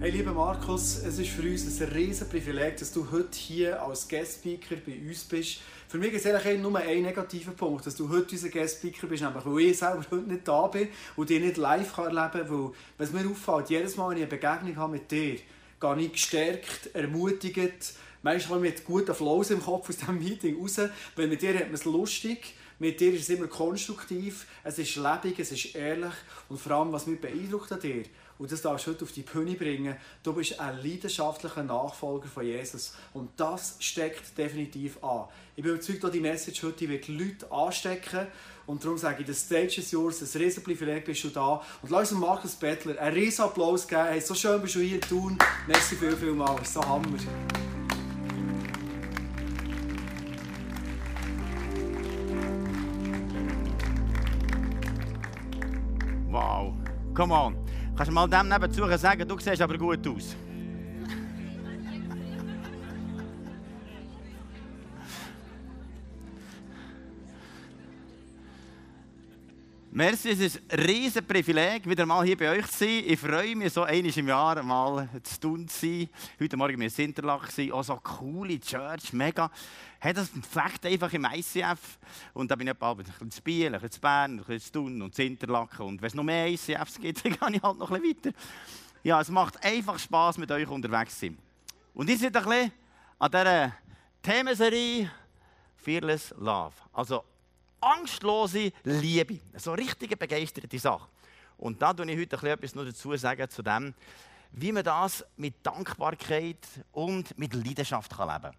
Hey lieber Markus, es ist für uns ein riesen Privileg, dass du heute hier als Guest-Speaker bei uns bist. Für mich ist es eigentlich nur ein negativer Punkt, dass du heute unser Guest-Speaker bist, nämlich weil ich selber heute nicht da bin und dich nicht live erleben kann, weil, was mir auffällt, jedes Mal, wenn ich eine Begegnung habe mit dir, gehe ich gestärkt, ermutigt, manchmal mit guten Flows im Kopf aus diesem Meeting raus, weil mit dir hat man es lustig, mit dir ist es immer konstruktiv, es ist lebendig, es ist ehrlich und vor allem, was mich beeindruckt an dir, und das darfst du heute auf die Bühne bringen. Du bist ein leidenschaftlicher Nachfolger von Jesus. Und das steckt definitiv an. Ich bin überzeugt, dass die Message heute wird Leute anstecken. Und darum sage ich, the stage is yours, ein riesen Privileg bist du da. Und lass uns Markus Bettler einen riesen Applaus geben. Hey, so schön bist du hier tun. Merci viel, viel mal. So Hammer. Wow, come on. Kannst du mal dem nebenzu sagen, du siehst aber gut aus. Merci, es ist ein riesen Privileg, wieder mal hier bei euch zu sein. Ich freue mich, so einmal im Jahr mal zu tun zu sein. Heute Morgen war ich in Sinterlach, auch so coole Church, mega. Hey, das flecht einfach im ICF. Und da bin ich ein bisschen zu Biel, ein bisschen zu Bern, ein bisschen zu Thun und zu Interlaken. Und wenn es noch mehr ICFs gibt, dann gehe ich halt noch ein bisschen weiter. Ja, es macht einfach Spass, mit euch unterwegs zu sein. Und ihr seid ein bisschen an dieser Themenserie Fearless Love. Also angstlose Liebe. So richtige begeisterte Sache. Und da tue ich heute etwas noch dazu sagen zu dem, wie man das mit Dankbarkeit und mit Leidenschaft leben kann.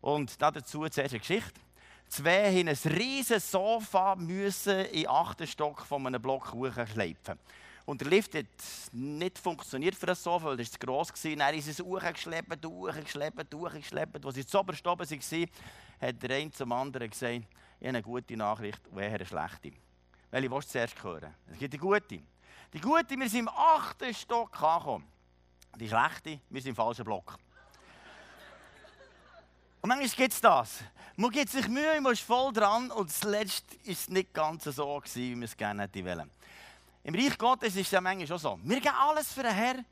Und dazu zuerst eine Geschichte. Zwei haben ein riesiges Sofa müssen in den achten Stock von einem Block hochschleifen. Und der Lift hat nicht funktioniert für das Sofa, weil es zu gross war. Dann ist es hochgeschleppt, hochgeschleppt, hochgeschleppt. Als sie zu oben waren, hat der eine zum anderen gesagt, ich habe eine gute Nachricht und eher eine schlechte. Welche willst du zuerst hören? Es gibt die gute. Die gute, wir sind im achten Stock angekommen. Die schlechte, wir sind im falschen Block. Und manchmal gibt es das. Man gibt sich Mühe, man ist voll dran und zuletzt war es nicht ganz so, wie man es gerne hätte wollen. Im Reich Gottes ist es ja manchmal schon so. Wir geben alles für den Herrn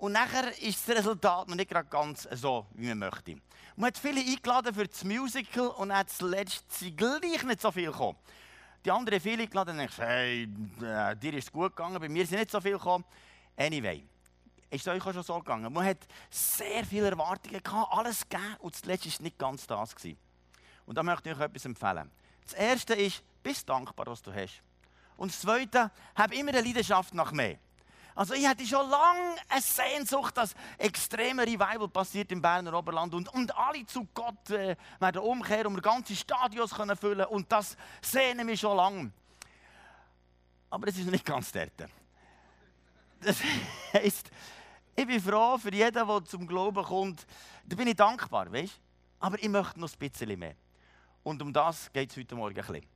und nachher ist das Resultat noch nicht ganz so, wie man möchte. Man hat viele eingeladen für das Musical und dann zuletzt sind gleich nicht so viel gekommen. Die anderen viele eingeladen und ich hey, äh, dir ist es gut gegangen, bei mir sind nicht so viel gekommen. Anyway, ist es euch auch schon so gegangen? Man hat sehr viele Erwartungen gehabt, alles gegeben und zuletzt war nicht ganz das. Gewesen. Und da möchte ich euch etwas empfehlen. Das erste ist, bist dankbar, was du hast. Und das zweite, hab immer eine Leidenschaft nach mehr. Also ich hatte schon lange eine Sehnsucht, dass extreme Revival passiert im Berner Oberland und, und alle zu Gott äh, werden umkehren wir ganze Stadions können füllen und das sehne mich schon lange. Aber es ist nicht ganz dort. Das heisst, ich bin froh für jeden, der zum Glauben kommt. Da bin ich dankbar, weißt? Aber ich möchte noch ein bisschen mehr. Und um das geht es heute Morgen ein bisschen.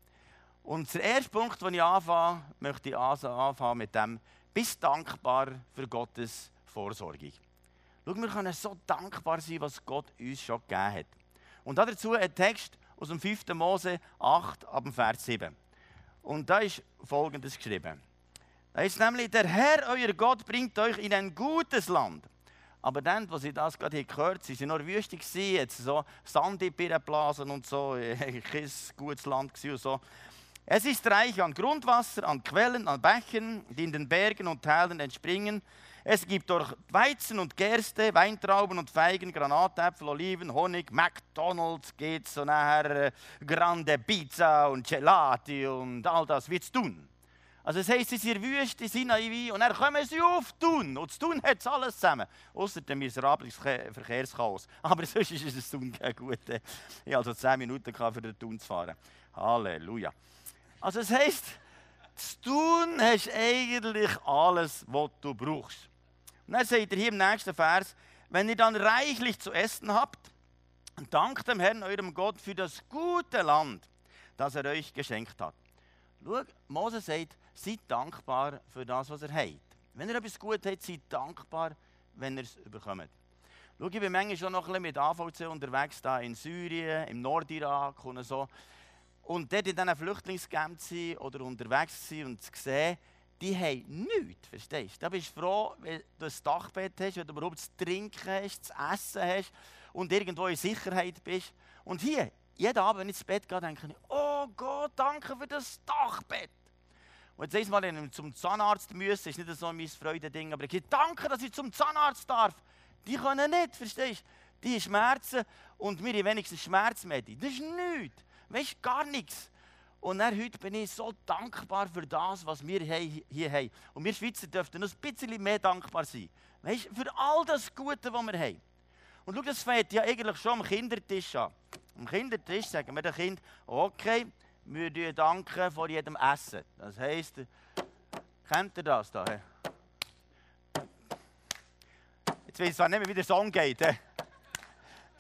Und der erste Punkt, den ich anfange, möchte ich anfangen mit dem, bist dankbar für Gottes Vorsorge. Schau, wir können so dankbar sein, was Gott uns schon gegeben hat. Und dazu ein Text aus dem 5. Mose 8, ab dem Vers 7. Und da ist folgendes geschrieben. Da ist nämlich, der Herr, euer Gott, bringt euch in ein gutes Land. Aber dann, als sie das gerade gehört haben, sie sind nur gewesen, jetzt so Sand in Blasen und so, kein gutes Land und so. Es ist reich an Grundwasser, an Quellen, an Bächen, die in den Bergen und Tälern entspringen. Es gibt dort Weizen und Gerste, Weintrauben und Feigen, Granatäpfel, Oliven, Honig, McDonalds geht so nachher, äh, Grande Pizza und Gelati und all das wird's tun. Also es heisst, in der Wüste, Sinai und dann kommen sie auf Tun. Und das Tun hat es alles zusammen. Außer dem miserables Verkehrschaos. Aber sonst ist es Tun gut. Ich hatte also 10 Minuten für den Tun zu fahren. Halleluja. Also es heisst, zu tun hast eigentlich alles, was du brauchst. Und dann sagt er hier im nächsten Vers, wenn ihr dann reichlich zu essen habt, dankt dem Herrn, eurem Gott, für das gute Land, das er euch geschenkt hat. Schau, Mose sagt, seid dankbar für das, was ihr habt. Wenn ihr etwas gut habt, seid dankbar, wenn ihr es bekommt. Schau, ich bin manchmal schon noch ein bisschen mit AVC unterwegs, da in Syrien, im Nordirak und so. Und dort in diesen Flüchtlingscamps oder unterwegs sein und sehen, die haben nichts, verstehst du? Da bist du froh, wenn du ein Dachbett hast, wenn du überhaupt zu trinken hast, zu essen hast und irgendwo in Sicherheit bist. Und hier, jeden Abend, wenn ich ins Bett gehe, denke ich, oh Gott, danke für das Dachbett. Und jetzt Mal, wenn ich zum Zahnarzt muss, ist nicht so mein Freudending, aber ich sage, danke, dass ich zum Zahnarzt darf. Die können nicht, verstehst du? Die Schmerzen und wir haben wenigstens Schmerzmedi. Das ist nichts. Weißt gar nichts. Und dann, heute bin ich so dankbar für das, was wir hier haben. Und wir Schweizer dürften noch ein bisschen mehr dankbar sein. Weißt du, für all das Gute, was wir haben. Und schau, das fängt ja eigentlich schon am Kindertisch an. Am Kindertisch sagen wir den Kind, okay, wir danken vor jedem Essen. Das heisst, kennt ihr das da? Jetzt weiß ich zwar nicht mehr, wie der Song geht.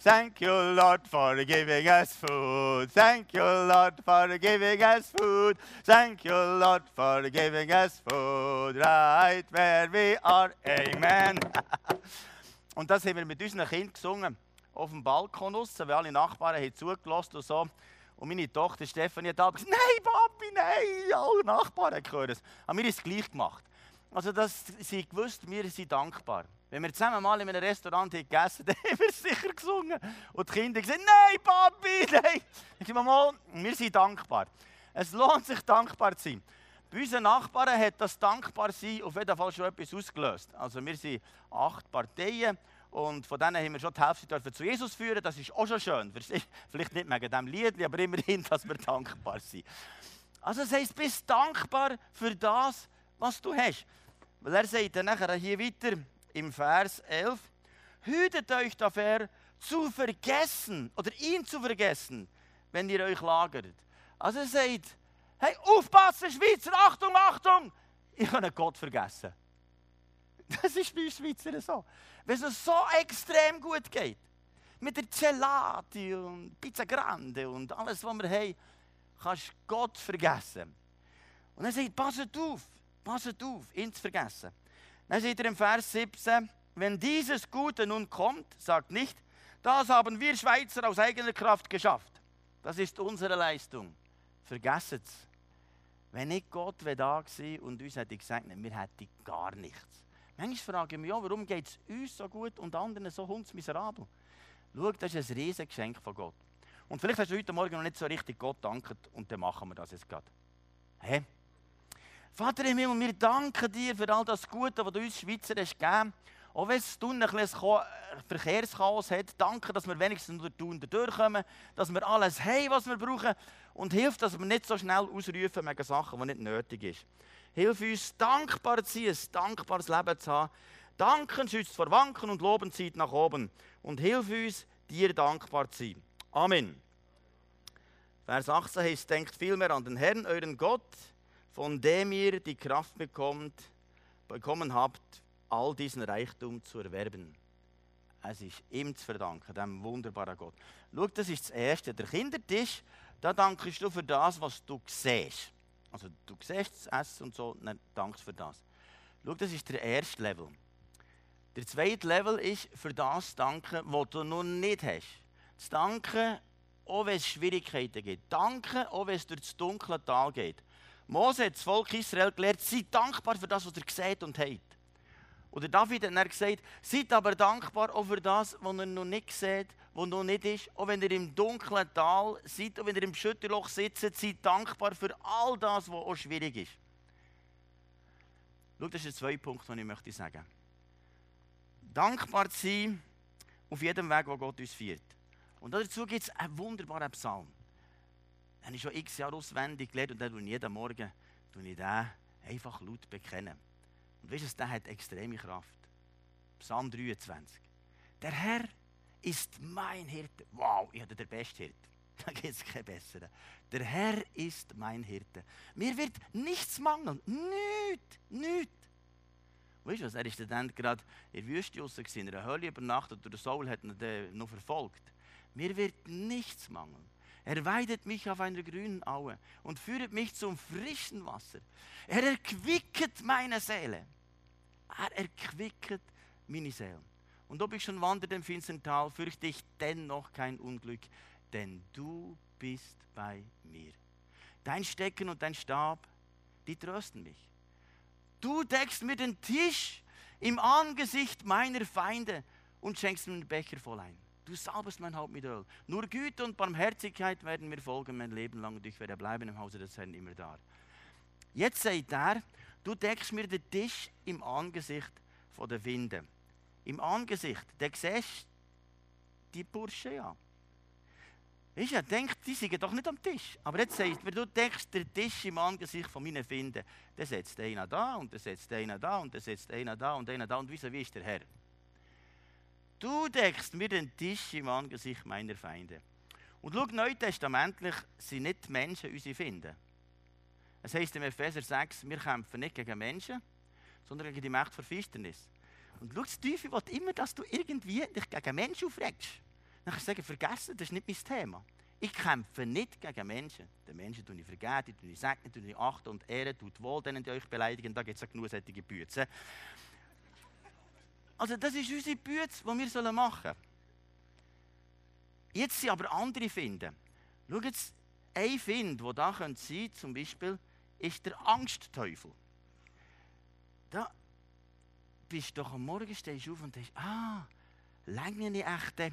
Thank you, Lord, for giving us food. Thank you, Lord, for giving us food. Thank you, Lord, for giving us food. Right where we are. Amen. und das haben wir mit unseren Kindern gesungen. Auf dem Balkon raus, weil alle Nachbarn haben zugelassen und so. Und meine Tochter Stefanie hat gesagt, nein, Papi, nein, alle Nachbarn hören es. Aber wir haben es gleich gemacht. Also, dass sie gewusst, wir sind dankbar. Wenn wir zusammen mal in einem Restaurant gegessen haben, haben wir sicher gesungen. Und die Kinder haben gesagt, nein, Papi, nein. Ich sage mal, wir sind dankbar. Es lohnt sich, dankbar zu sein. Bei unseren Nachbarn hat das Dankbarsein auf jeden Fall schon etwas ausgelöst. Also wir sind acht Parteien und von denen haben wir schon die Hälfte zu Jesus führen. Das ist auch schon schön. Vielleicht nicht wegen diesem Lied, aber immerhin, dass wir dankbar sind. Also das heisst, bist dankbar für das, was du hast. Weil er sagt dann nachher hier weiter im Vers 11, hütet euch dafür zu vergessen oder ihn zu vergessen, wenn ihr euch lagert. Also er sagt, hey, aufpassen Schweizer, Achtung, Achtung, ich habe Gott vergessen. Das ist bei uns Schweizer so. Wenn es so extrem gut geht, mit der Gelati und Pizza Grande und alles, was wir haben, kannst du Gott vergessen. Und er sagt, passet auf, passet auf, ihn zu vergessen. Dann steht er im Vers 17, wenn dieses Gute nun kommt, sagt nicht, das haben wir Schweizer aus eigener Kraft geschafft. Das ist unsere Leistung. Vergesst es. Wenn nicht Gott wäre da gewesen und uns hätte gesagt, wir hätten gar nichts. Manchmal frage ich mich, ja, warum geht es uns so gut und anderen so hundsmiserabel? Schau, das ist ein Riesengeschenk von Gott. Und vielleicht hast du heute Morgen noch nicht so richtig Gott dankt und dann machen wir das jetzt gerade. Hä? Vater im Himmel, wir danken dir für all das Gute, was du uns Schweizer hast gegeben. Auch wenn es ein bisschen Verkehrschaos hat, danke, dass wir wenigstens durch Tun durchkommen, dass wir alles haben, was wir brauchen und hilf, dass wir nicht so schnell ausrufen wegen Sachen, die nicht nötig sind. Hilf uns, dankbar zu sein, ein dankbares Leben zu haben. Danken schützt vor Wanken und Loben zieht nach oben. Und hilf uns, dir dankbar zu sein. Amen. Vers 18 heißt, denkt vielmehr an den Herrn, euren Gott, von dem ihr die Kraft bekommt, bekommen habt, all diesen Reichtum zu erwerben. Es ist ihm zu verdanken, dem wunderbaren Gott. Schau, das ist das Erste. Der Kindertisch, da dankst du für das, was du siehst. Also du siehst das Essen und so, dann dankst für das. Schau, das ist der erste Level. Der zweite Level ist für das Danken, was du noch nicht hast. Das Danken, auch wenn es Schwierigkeiten gibt. Danken, auch wenn es durch das dunkle Tal geht. Mose hat das Volk Israel gelehrt, seid dankbar für das, was ihr seht und habt. Oder David hat dann gesagt, seid aber dankbar auch für das, was ihr noch nicht seht, was noch nicht ist. Auch wenn ihr im dunklen Tal seid, auch wenn ihr im Schütterloch sitzt, seid dankbar für all das, was auch schwierig ist. Schau, das ist der zweite Punkt, den ich möchte sagen. Dankbar zu sein auf jedem Weg, wo Gott uns führt. Und dazu gibt es einen wunderbaren Psalm habe ich schon x Jahre auswendig gelernt und dann jeden Morgen tue ich den einfach laut bekennen. Und weißt du, der hat extreme Kraft. Psalm 23. Der Herr ist mein Hirte. Wow, ich hatte den besten Hirte. Da gibt es keinen besseren. Der Herr ist mein Hirte. Mir wird nichts mangeln. Nichts, nichts. Weißt du was? Er war dann gerade in der Wüste raus, in einer Hölle übernachtet und der Saul hat ihn noch verfolgt. Mir wird nichts mangeln. Er weidet mich auf einer grünen Aue und führet mich zum frischen Wasser. Er erquicket meine Seele. Er erquicket meine Seele. Und ob ich schon wandere im finstern Tal, fürchte ich dennoch kein Unglück, denn du bist bei mir. Dein Stecken und dein Stab, die trösten mich. du deckst mir den Tisch im Angesicht meiner Feinde und schenkst mir einen Becher voll ein. Du salbest mein Haupt mit Öl. Nur Güte und Barmherzigkeit werden mir folgen mein Leben lang und ich werde bleiben im Hause des Herrn immer da. Jetzt sagt er, du deckst mir den Tisch im Angesicht von der Winde. Im Angesicht, da siehst die Bursche ja. Weißt du, denkt, die sind doch nicht am Tisch. Aber jetzt sagt er, du deckst den Tisch im Angesicht von meinen Finden. Dann setzt einer da und dann setzt einer da und dann setzt einer da und einer da und wieso wie ist der Herr? Du deckst mir den Tisch im Angesicht meiner Feinde. Und schau, neutestamentlich sind nicht die Menschen unsere Finden. Es heißt im Epheser 6, wir kämpfen nicht gegen Menschen, sondern gegen die Macht der Finsternis. Und schau, das Teufel will immer, dass du irgendwie dich gegen Menschen aufregst. Dann kannst du sagen, vergessen, das ist nicht mein Thema. Ich kämpfe nicht gegen Menschen. Den Menschen tue ich vergeben, tue ich segnen, tue ich achten und ehren, tut wohl denen, die euch beleidigen. Da gibt es ja genug solche Bücher. Also das ist unsere Bütze, die wir machen sollen. Jetzt sind aber andere Finden. Schau jetzt, ein Find, der da sein könnte, zum Beispiel, ist der Angstteufel. Da bist du doch am Morgen stehst auf und denkst, ah, länge ich echt,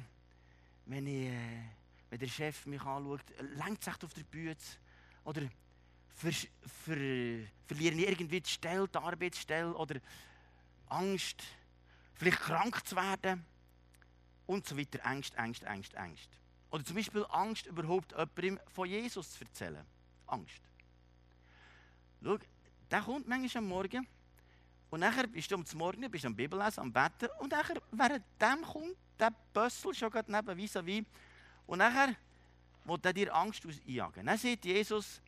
wenn, ich, äh, wenn der Chef mich anschaut, längt es echt auf der Bühne? Oder ver, ver, verliere ich irgendwie die Stelle, die Arbeitsstelle? Oder Angst, vielleicht krank zu werden? Und so weiter. Angst, Angst, Angst, Angst. Oder zum Beispiel Angst, überhaupt jemandem von Jesus zu erzählen. Angst. Schau, der kommt manchmal am Morgen und nachher bist du am Morgen, bist am Bibellesen, am Betten und nachher, während dem kommt der Bössel schon gerade neben vis à und nachher will er dir Angst einjagen. Dann sagt Jesus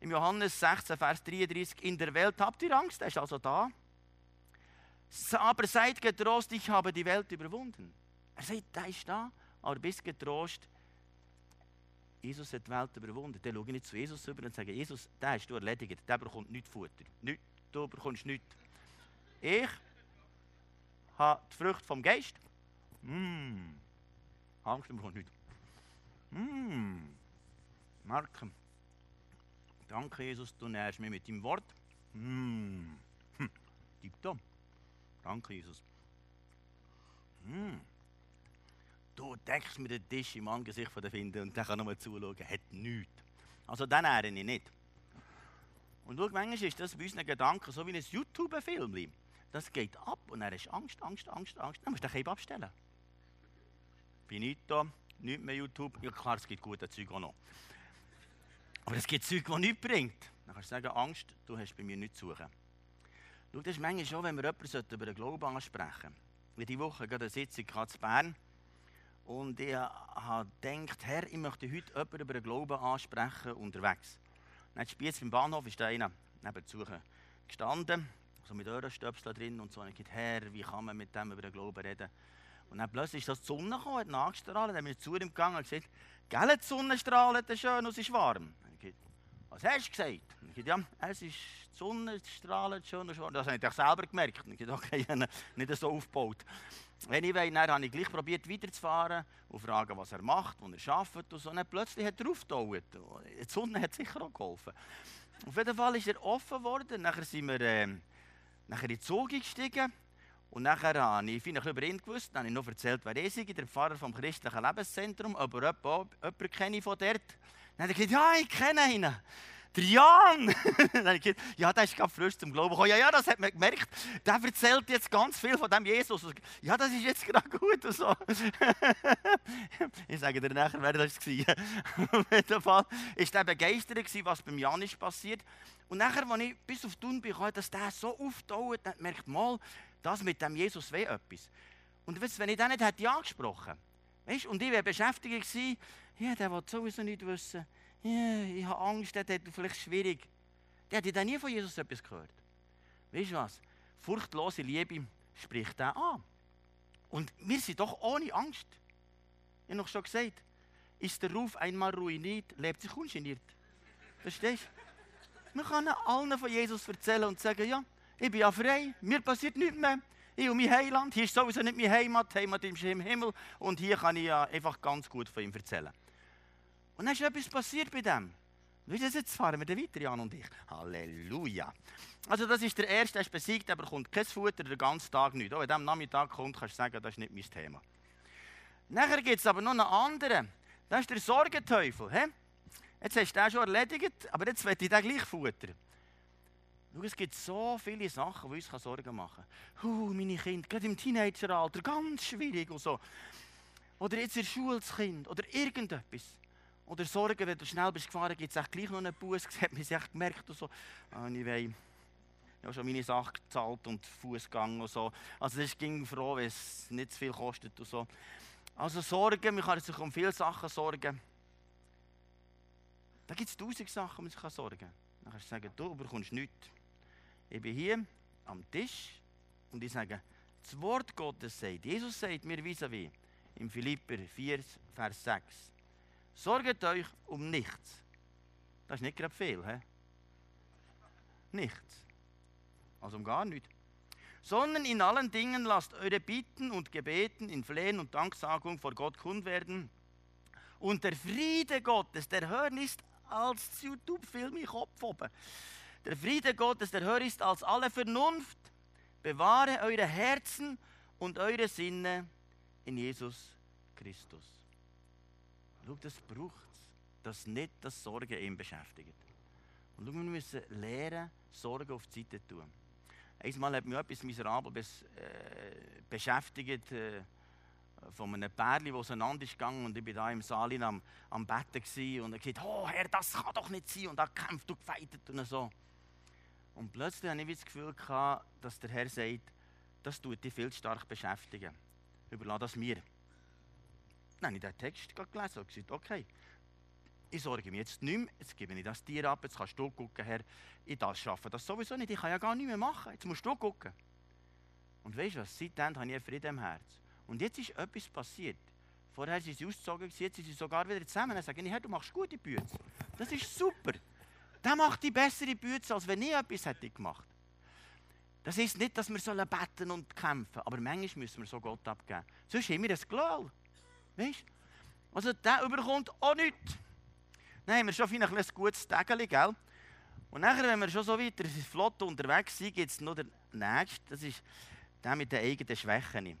im Johannes 16, Vers 33, in der Welt habt ihr Angst, er ist also da. Aber seid getrost, ich habe die Welt überwunden. Er sagt, der ist da, aber bist getrost, Jesus hat die Welt überwunden. Dann schaue ich nicht zu Jesus über und sage, Jesus, der hast du erledigt, der bekommt nichts Futter. Nicht, du bekommst nichts. Ich habe die Frucht vom Geist. Mm. Angst bekommt nichts. Mm. Merken. Danke, Jesus, du nährst mich mit deinem Wort. Mm. Hm. Tipptopp. Danke, Jesus. Mm. Du deckst mir den Tisch im Angesicht von der Finde und der kann nur zuschauen. Hat nichts. Also den nähre ich nicht. Und schau, manchmal ist das bei unseren Gedanken so wie ein YouTube-Film. Das geht ab und er ist Angst, Angst, Angst, Angst. Dann musst du den eben abstellen. Da, nicht mehr YouTube. Ja klar, es gibt gute Zeug auch noch. Aber es gibt Zeug, die nichts bringt. Dann kannst du sagen, Angst, du hast bei mir nichts zu suchen. Schau, das ist manchmal schon, wenn wir jemanden über den Glauben ansprechen sollten. Diese Woche gerade eine Sitzung in Bern. Und ich habe gedacht, Herr, ich möchte heute jemanden über den Glauben ansprechen unterwegs. Dann Spiez beim Bahnhof ist da einer nebenzu gestanden so mit Öhrenstöpseln drin und so. Und ich dachte, Herr, wie kann man mit dem über den Glauben reden? Und dann plötzlich ist das die Sonne gekommen, hat nachgestrahlt, dann bin ich zu ihm gegangen und gesagt, gell, die Sonne strahlt schön und es ist warm. Was hast du gesagt? Ich dachte, ja, es ist, die Sonne strahlt schön und warm. Das habe ich selber gemerkt. Und ich dachte, okay, ich nicht so aufgebaut. Anyway, dann habe ich gleich probiert weiterzufahren und fragen, was er macht, was er schafft und so. Und plötzlich hat er aufgetaucht. Die Sonne hat sicher auch geholfen. Auf jeden Fall ist er offen geworden. Nachher sind wir... Äh, Nachher in den Zug gestiegen und nachher habe ich viel über ihn gewusst. Dann habe ich noch erzählt, wer ist der Pfarrer vom christlichen Lebenszentrum, aber jemanden kenne ich von dort. Dann habe ich gesagt, ja, ich kenne ihn. Der Jan! dann ich gesagt, ja, der ist gerade frisch zum Glauben gekommen. Ja, ja, das hat man gemerkt. Der erzählt jetzt ganz viel von dem Jesus. Ja, das ist jetzt gerade gut und so. ich sage dir nachher, wer das war. Auf jeden Fall war der begeistert, was beim Jan ist passiert. Und nachher, als ich bis auf Tun bin, dass der so auftaucht, dann merkt mal, das mit dem Jesus weh etwas. Und weißt, wenn ich den nicht hätte angesprochen weißt, und ich wäre beschäftigt ja, der will sowieso nicht wissen, ja, ich habe Angst, der hat vielleicht schwierig. Der hat nie von Jesus etwas gehört. Weißt du was? Furchtlose Liebe spricht er an. Und wir sind doch ohne Angst. Ich habe noch schon gesagt, ist der Ruf einmal ruiniert, lebt sich ungeniert. Verstehst du? Man kann allen von Jesus erzählen und sagen, ja, ich bin ja frei, mir passiert nichts mehr. Ich und mein Heiland, hier ist sowieso nicht meine Heimat, Heimat ist im Himmel und hier kann ich ja einfach ganz gut von ihm erzählen. Und dann ist etwas passiert bei dem. Jetzt fahren wir dann weiter, Jan und ich. Halleluja. Also das ist der Erste, der ist besiegt, aber kommt kein Futter den ganzen Tag nicht. Auch wenn am Nachmittag kommt, kannst du sagen, das ist nicht mein Thema. Nachher gibt es aber noch einen anderen. Das ist der Sorgenteufel. He? Jetzt hast du den schon erledigt, aber jetzt will ich den gleich futtern. Schau, es gibt so viele Sachen, die uns Sorgen machen können. Uh, meine Kinder, gerade im Teenageralter, ganz schwierig und so. Oder jetzt ihr Schulskind oder irgendetwas. Oder Sorgen, wenn du schnell bist gefahren, gibt es gleich noch einen Bus. Das hat man sich echt gemerkt und so. Ah, ich habe schon meine Sachen gezahlt und Fußgang und so. Also das ging froh, wenn es nicht zu viel kostet und so. Also Sorgen, man kann sich um viele Sachen sorgen. Da gibt es tausend Sachen, die man sich sorgen kann. Dann kannst du sagen, du bekommst nichts. Ich bin hier am Tisch und ich sage, das Wort Gottes sagt, Jesus sagt mir vis-à-vis, im Philipper 4, Vers 6, sorget euch um nichts. Das ist nicht gerade viel, he? Nichts. Also um gar nichts. Sondern in allen Dingen lasst eure Bitten und Gebeten in Flehen und Danksagung vor Gott kund werden. Und der Friede Gottes, der hören ist als YouTube-Film im Kopf oben. Der Friede Gottes, der höher ist als alle Vernunft, bewahre eure Herzen und eure Sinne in Jesus Christus. Schau, das braucht es, dass nicht das Sorgen ihn beschäftigt. Und schau, wir müssen lernen, Sorgen auf die Seite zu tun. Einmal hat mich etwas miserabel bes, äh, beschäftigt äh, von einem Pärchen, das auseinander ist gegangen und ich war da im Saal am, am Betten und er gesagt, oh Herr, das kann doch nicht sein und er kämpft und gefeitet und so. Und plötzlich hatte ich das Gefühl, dass der Herr sagt, das tut dich viel stark beschäftigen. Überlass das mir. Dann habe ich den Text gelesen und gesagt, okay, ich sorge mich jetzt nicht mehr, jetzt gebe ich das dir ab, jetzt kannst du gucken, Herr, ich das schaffe das sowieso nicht, ich kann ja gar nicht mehr machen, jetzt musst du gucken. Und weißt du was, seitdem habe ich einen Frieden im Herz. Und jetzt ist etwas passiert. Vorher sind sie ausgezogen, jetzt sind sie sogar wieder zusammen. Dann sagen, Herr, du machst gute Bücher. Das ist super. Der macht die bessere Bücher, als wenn ich etwas hätte gemacht. Das ist nicht, dass wir beten und kämpfen aber manchmal müssen wir so Gott abgeben. Sonst haben wir ein Glow. Weißt Also der überkommt auch nichts. Dann haben wir schon ein gutes Tägeli, gell? Und nachher, wenn wir schon so weiter flott unterwegs sind, gibt es noch den nächsten. Das ist der mit den eigenen Schwächen.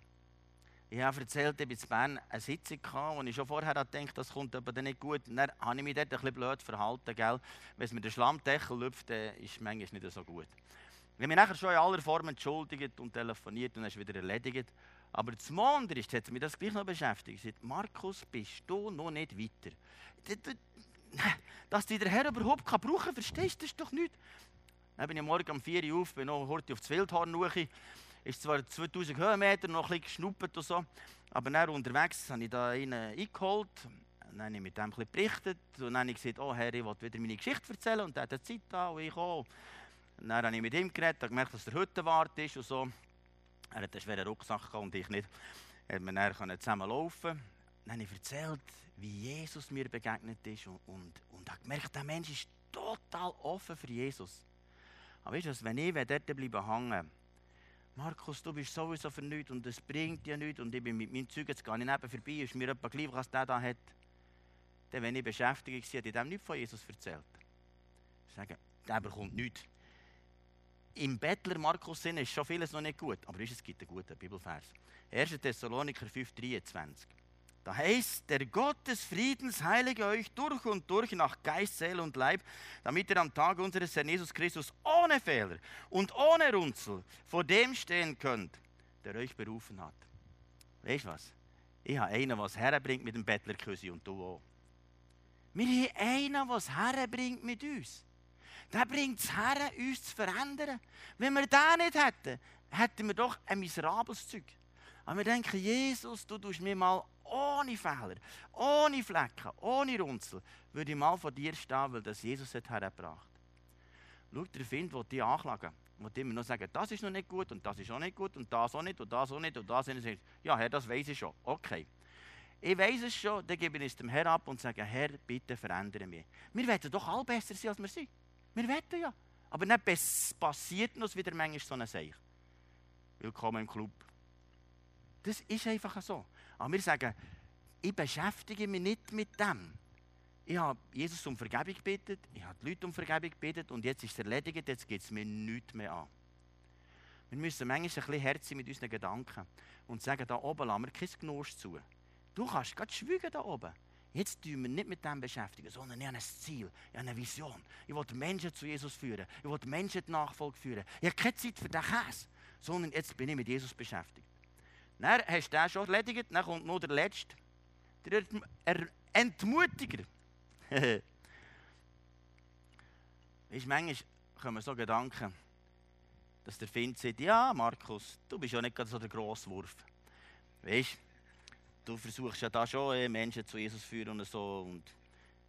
Ich habe erzählt, ich in Bern eine Sitzung wo ich schon vorher dachte, das kommt aber nicht gut. Dann habe ich mich dort ein bisschen blöd verhalten. Gell? Wenn es mir den Schlammdeckel läuft, ist es manchmal nicht so gut. Ich habe mich nachher schon in aller Form entschuldigt und telefoniert und ist wieder erledigt. Aber zum anderen hat mich das gleich noch beschäftigt. Ich sagte, Markus, bist du noch nicht weiter? Dass dich der Herr überhaupt kann brauchen kann, verstehst du das doch nicht. Dann bin ich morgen um 4 Uhr auf, bin noch heute auf das Wildhorn ist zwar 2000 Höhenmeter, noch ein bisschen geschnuppert und so, aber dann unterwegs habe ich da einen eingeholt, dann habe ich mit dem ein bisschen berichtet und dann habe ich gesagt, oh Herr, ich will wieder meine Geschichte erzählen und er hat Zeit da und ich auch. Und dann habe ich mit ihm geredet, habe gemerkt, dass der Hüttenwart ist und so. Er hat einen schweren Rucksack und ich nicht. Wir dann zusammen laufen. Dann habe ich erzählt, wie Jesus mir begegnet ist und, und, und habe gemerkt, der Mensch ist total offen für Jesus. Aber weißt du, wenn ich dort bleiben hängen Markus, du bist sowieso für nichts und es bringt ja nichts und ich bin mit meinen Zeugen jetzt gar nicht neben vorbei, ist mir etwa gleich, was der da hat. Dann, wenn ich beschäftigt war, hat ich dem nichts von Jesus erzählt. Ich sage, der bekommt nichts. Im Bettler Markus Sinn ist schon vieles noch nicht gut, aber es gibt einen guten Bibelvers. 1. Thessaloniker 5,23. Da heißt, der Gott des Friedens heilige euch durch und durch nach Geist, Seele und Leib, damit ihr am Tag unseres Herrn Jesus Christus ohne Fehler und ohne Runzel vor dem stehen könnt, der euch berufen hat. Weißt du was? Ich habe einen, was herbringt mit dem Bettlerküssi und du auch. Wir haben einen, was herbringt mit uns. Der bringt es her, uns zu verändern. Wenn wir den nicht hätten, hätten wir doch ein miserables Zeug. Aber wir denken, Jesus, du tust mir mal ohne Fehler, ohne Flecken, ohne Runzel, würde ich mal vor dir stehen, weil das Jesus hat hergebracht. Schau, der Find will dich anklagen. Will immer noch sagen, das ist noch nicht gut und das ist auch nicht gut und das auch nicht und das auch nicht und das auch nicht. Ja, Herr, das weiß ich schon. Okay. Ich weiß es schon, dann gebe ich es dem Herr ab und sage, Herr, bitte verändere mich. Wir wollen doch alle besser sein, als wir sind. Wir wollen ja. Aber dann passiert uns wieder manchmal so eine Sache. Willkommen im Club. Das ist einfach so. Aber wir sagen, ich beschäftige mich nicht mit dem. ich habe Jesus um Vergebung gebeten, ich habe die Leute um Vergebung gebeten und jetzt ist es erledigt, jetzt geht es mir nichts mehr an. Wir müssen manchmal ein bisschen sein mit unseren Gedanken und sagen, da oben lassen wir kein Genuss zu. Du kannst gerade schweigen da oben. Jetzt tun wir nicht mit dem beschäftigen, sondern ich habe ein Ziel, ich habe eine Vision. Ich will Menschen zu Jesus führen, ich will Menschen die Nachfolge führen. Ich habe keine Zeit für den Käse, sondern jetzt bin ich mit Jesus beschäftigt. Dann hast du den schon erledigt, dann kommt noch der Letzte, der Entmutiger. weißt manchmal kommen so Gedanken, dass der Find sagt, ja Markus, du bist ja nicht gerade so der Grosswurf. Weißt du, versuchst ja da schon äh, Menschen zu Jesus zu führen und so und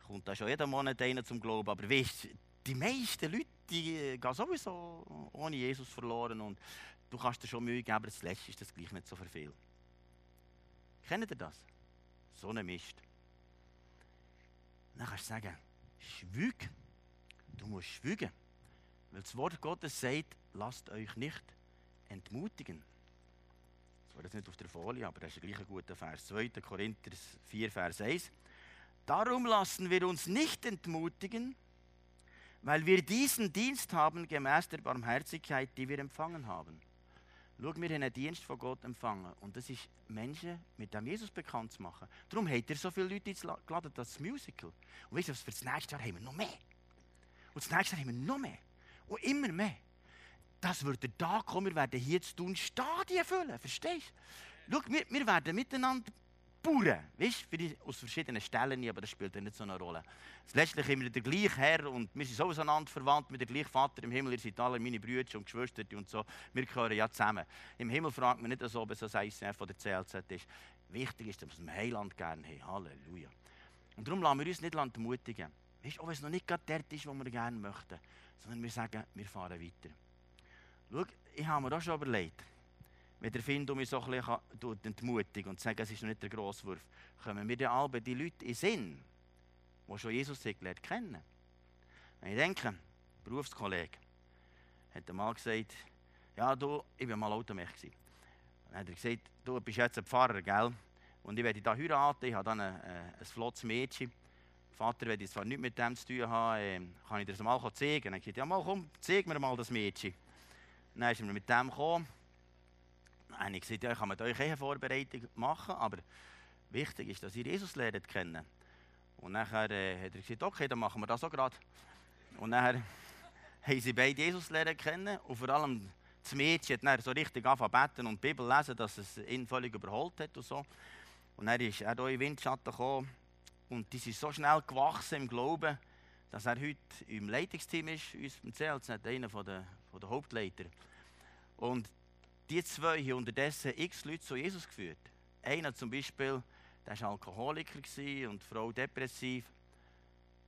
kommt da schon jeden Monat einer zum Glauben. Aber weißt die meisten Leute, die äh, gehen sowieso ohne Jesus verloren und du kannst dir schon Mühe geben, aber das Letzte ist das gleich nicht so viel. Kennt ihr das? So ein Mist. Dann kannst du sagen, schwüg. Du musst schwügen. Weil das Wort Gottes sagt, lasst euch nicht entmutigen. Das war jetzt nicht auf der Folie, aber das ist gleich ein guter Vers. 2. Korinther 4, Vers 1. Darum lassen wir uns nicht entmutigen, weil wir diesen Dienst haben gemäß der Barmherzigkeit, die wir empfangen haben. Schau, wir haben einen Dienst von Gott empfangen. Und das ist, Menschen mit dem Jesus bekannt zu machen. Darum hat er so viele Leute geladen, das Musical. Und weißt du, für das nächste Jahr haben wir noch mehr. Und das nächste Jahr haben wir noch mehr. Und immer mehr. Das wird der Tag kommen, wir werden hier zu tun Stadien füllen. Verstehst du? Schau, wir, wir werden miteinander Bauern, weißt du, aus verschiedenen Stellen, aber das spielt ja nicht so eine Rolle. Letztlich haben wir den gleichen Herr und wir sind sowieso einander verwandt mit dem gleichen Vater im Himmel. Ihr seid alle meine Brüder und Geschwister und so. Wir gehören ja zusammen. Im Himmel fragt man nicht ob es ein ICF oder CLZ ist. Wichtig ist, dass wir ein Heiland gerne haben. Halleluja. Und darum lassen wir uns nicht entmutigen. Weißt du, wenn es noch nicht gerade dort ist, wo wir gerne möchten, sondern wir sagen, wir fahren weiter. Schau, ich habe mir auch schon überlegt, wenn der Find mich so ein bisschen entmutigt und sagt, es ist noch nicht der Grosswurf, kommen mir dann alle die Leute in Sinn, die schon Jesus gelernt kennen. Wenn ich denke, ein Berufskollege hat einmal gesagt, ja du, ich war mal Automech. Dann hat er gesagt, du bist jetzt ein Pfarrer, gell? Und ich werde da heiraten, ich habe dann ein, ein, ein flottes Mädchen. Vater, wenn ich zwar nichts mit dem zu tun habe, äh, kann ich dir das mal zeigen. Dann habe ich gesagt, ja mal komm, zeig mir mal das Mädchen. Dann ist er mit dem gekommen habe ich gesagt, ja, ich kann mit euch eine Vorbereitung machen, aber wichtig ist, dass ihr Jesus lernt kennen. Und nachher äh, hat er gesagt, okay, dann machen wir das auch gerade. Und nachher haben sie beide Jesus lernen kennen und vor allem das Mädchen hat dann so richtig angefangen und die Bibel lesen, dass es ihn völlig überholt hat und so. Und dann ist er hier in Windschatten gekommen und die sind so schnell gewachsen im Glauben, dass er heute im Leitungsteam ist, uns im CLZ, einer der, der Hauptleiter. Und die zwei haben unterdessen x Leute zu Jesus geführt. Einer zum Beispiel, der war Alkoholiker und die Frau depressiv.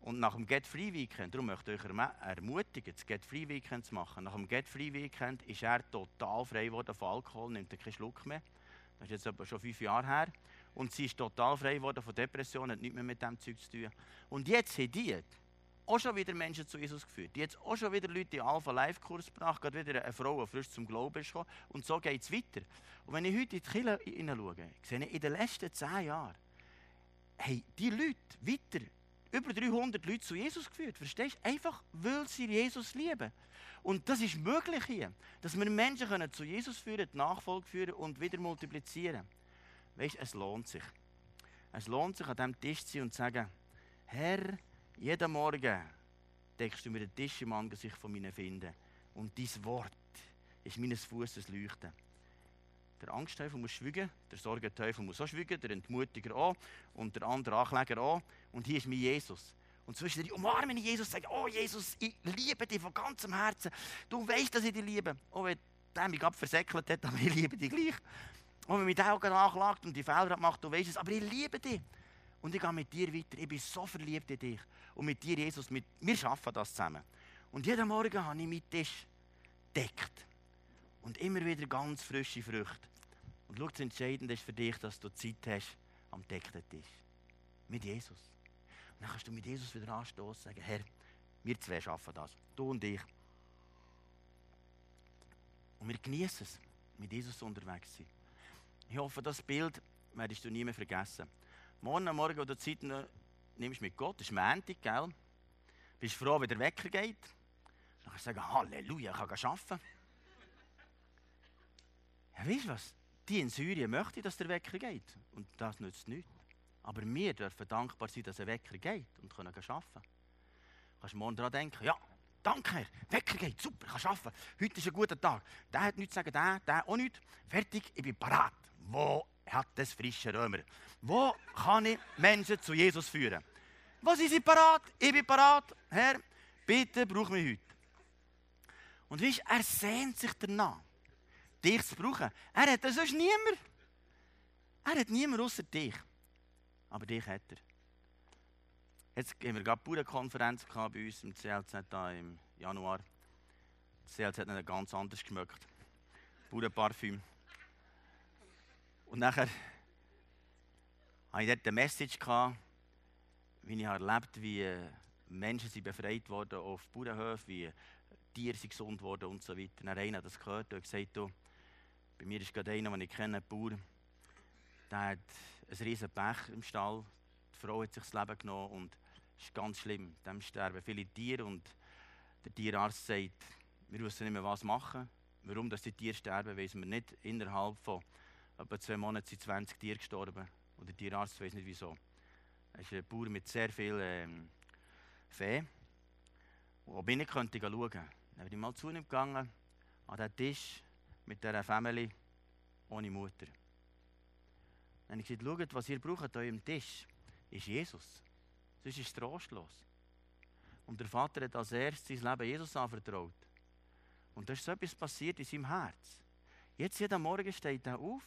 Und nach dem Get Free Weekend, darum möchte ich euch ermutigen, das Get Free Weekend zu machen. Nach dem Get Free Weekend ist er total frei geworden von Alkohol, nimmt keinen Schluck mehr. Das ist jetzt aber schon fünf Jahre her. Und sie ist total frei geworden von Depressionen, hat nichts mehr mit dem Zeug zu tun. Und jetzt haben die auch schon wieder Menschen zu Jesus geführt. Die jetzt auch schon wieder Leute in Alpha Life Kurs gebracht, gerade wieder eine Frau, die frisch zum Glauben ist. Und so geht es weiter. Und wenn ich heute in die Kirche hineinschaue, sehe ich in den letzten zehn Jahren, haben die Leute weiter über 300 Leute zu Jesus geführt. Verstehst du? Einfach, weil sie Jesus lieben. Und das ist möglich hier, dass wir Menschen können zu Jesus führen, die Nachfolge führen und wieder multiplizieren. Weißt du, es lohnt sich. Es lohnt sich, an diesem Tisch zu sein und zu sagen, Herr, jeden Morgen deckst du mir den Tisch im Angesicht von meinen Finden. Und dein Wort ist meines Fußes Leuchten. Der Angstteufel muss schweigen, der Sorgenteufel muss auch schweigen, der Entmutiger auch und der andere Ankläger auch. Und hier ist mein Jesus. Und zwischendurch umarme ich Jesus und sage, oh Jesus, ich liebe dich von ganzem Herzen. Du weißt, dass ich dich liebe. Auch wenn der mich gerade versäckelt hat, aber ich liebe dich gleich. Und wenn mich der auch anklagt und die Fehler macht, du weißt es, aber ich liebe dich. Und ich gehe mit dir weiter. Ich bin so verliebt in dich. Und mit dir, Jesus, mit, wir schaffen das zusammen. Und jeden Morgen habe ich meinen Tisch deckt. Und immer wieder ganz frische Früchte. Und schau, das Entscheidende ist für dich, dass du Zeit hast am deckten Tisch. Mit Jesus. Und dann kannst du mit Jesus wieder anstoßen und sagen, Herr, wir zwei schaffen das. Du und ich. Und wir genießen es, mit Jesus unterwegs zu sein. Ich hoffe, das Bild werdest du nie mehr vergessen. Morgen Morgen, du Zeit nimmst mit Gott, das ist Montag, gell? Bist froh, wenn der Wecker geht. Dann kannst du sagen, Halleluja, ich kann arbeiten. Ja, weißt du was? Die in Syrien möchten, dass der Wecker geht. Und das nützt nichts. Aber wir dürfen dankbar sein, dass ein Wecker geht und können arbeiten. Du kannst morgen daran denken, ja, danke Herr, Wecker geht, super, ich kann arbeiten. Heute ist ein guter Tag. Der hat nichts zu sagen, der, der auch nichts. Fertig, ich bin parat. Wo hat das frische Römer? Wo kann ich Menschen zu Jesus führen? Wo sind sie parat? Ich bin parat. Herr, bitte brauch mich heute. Und weißt, er sehnt sich danach dich zu brauchen. Er hat sonst niemand. Er hat niemand außer dich. Aber dich hat er. Jetzt haben wir gerade eine Bauernkonferenz bei uns im CLZ da im Januar. Das CLZ hat nicht ganz anders geschmeckt. Bauernparfüm. Und nachher hatte ich dort eine Message, gehabt, wie ich erlebt wie äh, Menschen sind befreit wurden auf Bauernhöfen, wie Tiere sind gesund wurden und so weiter. dann einer hat das gehört und gesagt, bei mir ist gerade einer, den ich kenne, ein Bauer, der hat ein riesen Pech im Stall. Die Frau hat sich das Leben genommen und es ist ganz schlimm. Dem sterben viele Tiere und der Tierarzt sagt, wir wissen nicht mehr, was machen. Warum dass die Tiere sterben, wissen wir nicht. Innerhalb von etwa zwei Monaten sind 20 Tiere gestorben und der Tierarzt weiß nicht wieso. Er ist ein Bauer mit sehr viel ähm, Fee. Ob ich nicht könnte schauen. Dann bin ich mal zu ihm gegangen, an den Tisch, mit dieser Family ohne Mutter. Dann habe ich gesagt, schaut, was ihr braucht an eurem Tisch, ist Jesus. Sonst ist es trostlos. Und der Vater hat als erstes sein Leben Jesus anvertraut. Und da ist so etwas passiert in seinem Herz. Jetzt jeden Morgen steht er auf,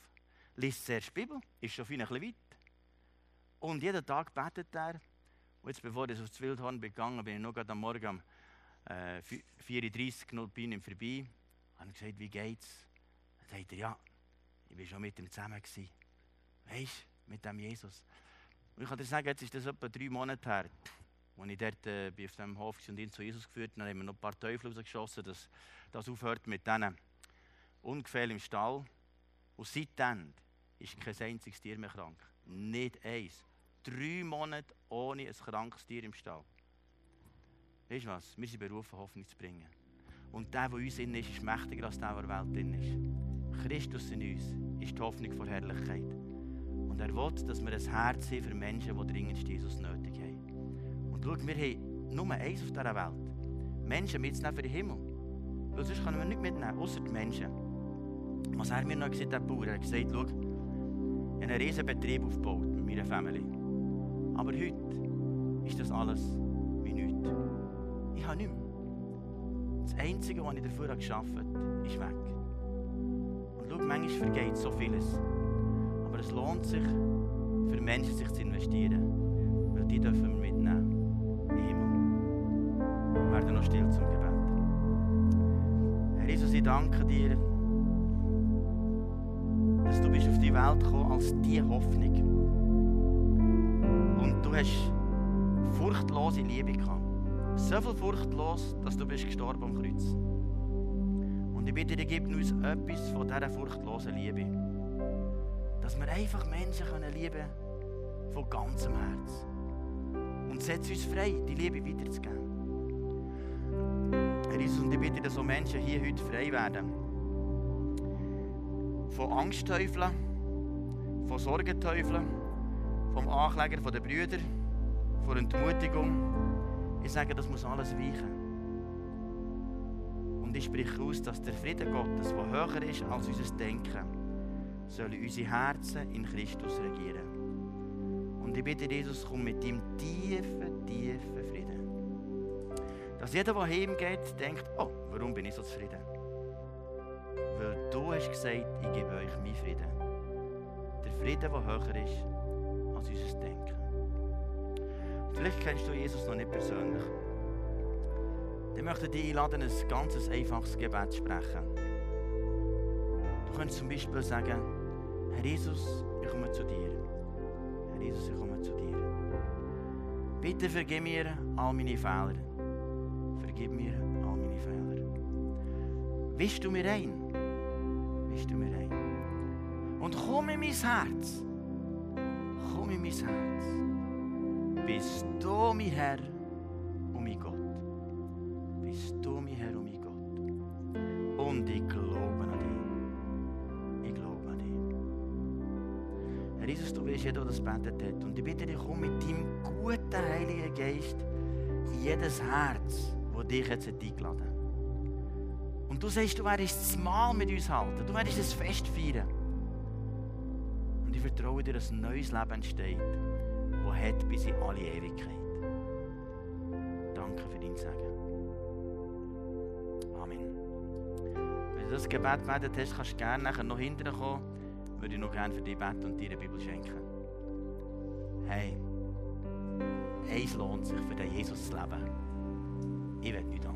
liest zuerst die Bibel, ist schon ein bisschen weit. Und jeden Tag betet er. Und jetzt, bevor ich aufs Wildhorn begangen bin ich noch am Morgen um äh, 4.30 Uhr bin ich vorbei. Habe gesagt, wie geht's? Dann sagt er, ja, ich war schon mit ihm zusammen. Gewesen. Weißt du, mit dem Jesus. Und ich kann dir sagen, jetzt ist das etwa drei Monate her, als ich dort äh, bin auf dem Hof und ihn zu Jesus geführt habe. Dann haben wir noch ein paar Teufel rausgeschossen, dass das aufhört mit diesen Ungefähr im Stall. Und seitdem ist kein einziges Tier mehr krank. Nicht eins. Drei Monate ohne ein krankes Tier im Stall. Weißt du was? Wir sind berufen, Hoffnung zu bringen. Und der, der uns in ist, ist mächtiger als der, der in der Welt drin ist. Christus in uns ist die Hoffnung vor Herrlichkeit. Und er will, dass wir ein Herz haben für Menschen, die dringend Jesus nötig haben. Und schau, wir haben nur eins auf dieser Welt. Menschen mitzunehmen für den Himmel. Weil sonst können wir nicht mitnehmen, außer die Menschen. Was er mir noch gesagt der Bauer, er hat gesagt, schau, einen riesen Betrieb aufgebaut mit meiner Familie. Aber heute ist das alles wie nichts. Ich habe nichts mehr. Das Einzige, was ich dafür geschafft habe, ist weg. Und schau, manchmal vergeht so vieles. Aber es lohnt sich, für Menschen sich zu investieren. Weil die dürfen wir mitnehmen. Im Himmel. Wir werden noch still zum Gebet. Herr Jesus, ich danke dir, Welt gekommen als die Hoffnung. Und du hast furchtlose Liebe gehabt so viel furchtlos, dass du bist gestorben am Kreuz. Und ich bitte dich, gib uns etwas von dieser furchtlosen Liebe. Dass wir einfach Menschen können lieben von ganzem Herz. Und setz uns frei, die Liebe weiterzugeben. Herr Jesus, und ich bitte, dass so Menschen hier heute frei werden. Von Angstteufeln, von Sorgenteufeln, vom Ankläger der Brüder, von Entmutigung, ich sage, das muss alles weichen. Und ich spreche aus, dass der Frieden Gottes, der höher ist als unser Denken, soll unsere Herzen in Christus regieren. Und ich bitte Jesus, komm mit ihm tiefen, tiefen Frieden. Dass jeder, der heimgeht, denkt, oh, warum bin ich so zufrieden? Weil du hast gesagt, ich gebe euch meinen Frieden. Frieden, der höher ist als unser Denken. Vielleicht kennst du Jesus noch nicht persönlich. Dann möchte ich dich einladen, ein ganz einfaches Gebet zu sprechen. Du könntest zum Beispiel sagen, Herr Jesus, ich komme zu dir. Herr Jesus, ich komme zu dir. Bitte vergib mir all meine Fehler. Vergib mir all meine Fehler. Wischst du mir ein? Wischst du mir ein? Und komm in mein Herz. Komm in mein Herz. bist du mein Herr und mein Gott. Bist du mein Herr und mein Gott. Und ich glaube an dich. Ich glaube an dich. Herr Jesus, du weißt, jeder, der das betet hat. Und ich bitte dich, komm mit deinem guten Heiligen Geist in jedes Herz, das dich jetzt eingeladen hat. Und du sagst, du werdest das Mal mit uns halten. Du werdest das Fest feiern. Und ich vertraue dir, dass ein neues Leben entsteht, das hat bis in alle Ewigkeit. Danke für dein Segen. Amen. Wenn du das Gebet betet hast, kannst du gerne nachher noch hinterher kommen. Würde ich noch gerne für dich beten und dir eine Bibel schenken. Hey, eins lohnt sich, für den Jesus zu leben. Ich werde nicht anders.